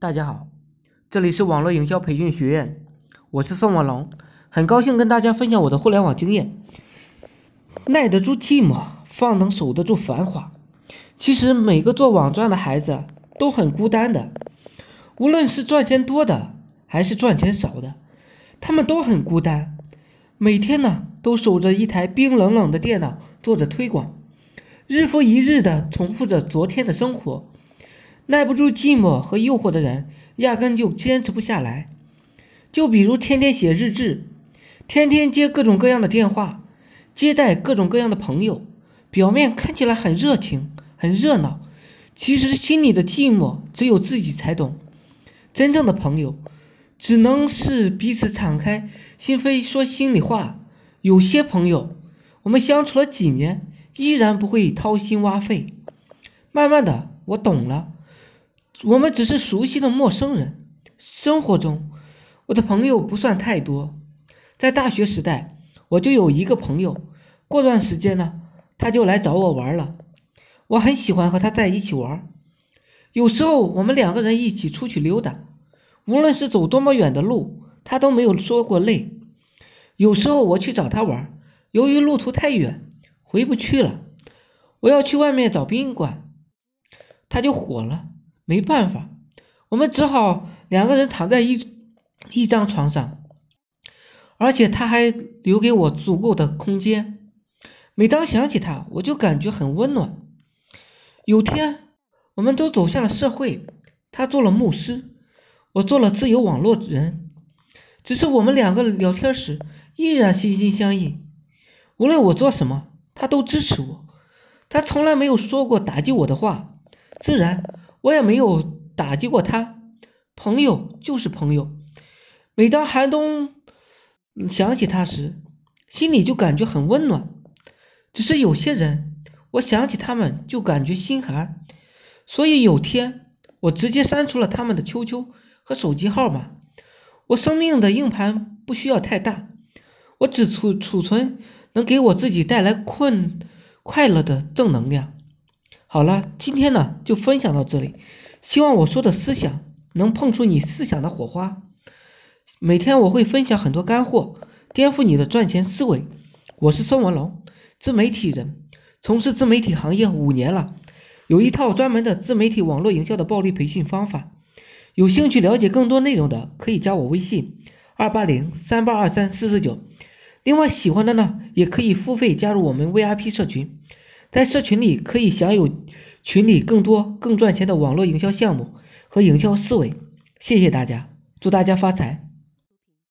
大家好，这里是网络营销培训学院，我是宋文龙，很高兴跟大家分享我的互联网经验。耐得住寂寞，方能守得住繁华。其实每个做网赚的孩子都很孤单的，无论是赚钱多的还是赚钱少的，他们都很孤单。每天呢都守着一台冰冷冷的电脑做着推广，日复一日的重复着昨天的生活。耐不住寂寞和诱惑的人，压根就坚持不下来。就比如天天写日志，天天接各种各样的电话，接待各种各样的朋友，表面看起来很热情、很热闹，其实心里的寂寞只有自己才懂。真正的朋友，只能是彼此敞开心扉说心里话。有些朋友，我们相处了几年，依然不会掏心挖肺。慢慢的，我懂了。我们只是熟悉的陌生人。生活中，我的朋友不算太多。在大学时代，我就有一个朋友。过段时间呢，他就来找我玩了。我很喜欢和他在一起玩。有时候我们两个人一起出去溜达，无论是走多么远的路，他都没有说过累。有时候我去找他玩，由于路途太远，回不去了，我要去外面找宾馆，他就火了。没办法，我们只好两个人躺在一一张床上，而且他还留给我足够的空间。每当想起他，我就感觉很温暖。有天，我们都走向了社会，他做了牧师，我做了自由网络人。只是我们两个聊天时依然心心相印，无论我做什么，他都支持我。他从来没有说过打击我的话，自然。我也没有打击过他，朋友就是朋友。每当寒冬想起他时，心里就感觉很温暖。只是有些人，我想起他们就感觉心寒，所以有天我直接删除了他们的 QQ 和手机号码。我生命的硬盘不需要太大，我只储储存能给我自己带来困快乐的正能量。好了，今天呢就分享到这里，希望我说的思想能碰出你思想的火花。每天我会分享很多干货，颠覆你的赚钱思维。我是孙文龙，自媒体人，从事自媒体行业五年了，有一套专门的自媒体网络营销的暴力培训方法。有兴趣了解更多内容的，可以加我微信二八零三八二三四四九。另外喜欢的呢，也可以付费加入我们 VIP 社群。在社群里可以享有群里更多更赚钱的网络营销项目和营销思维。谢谢大家，祝大家发财！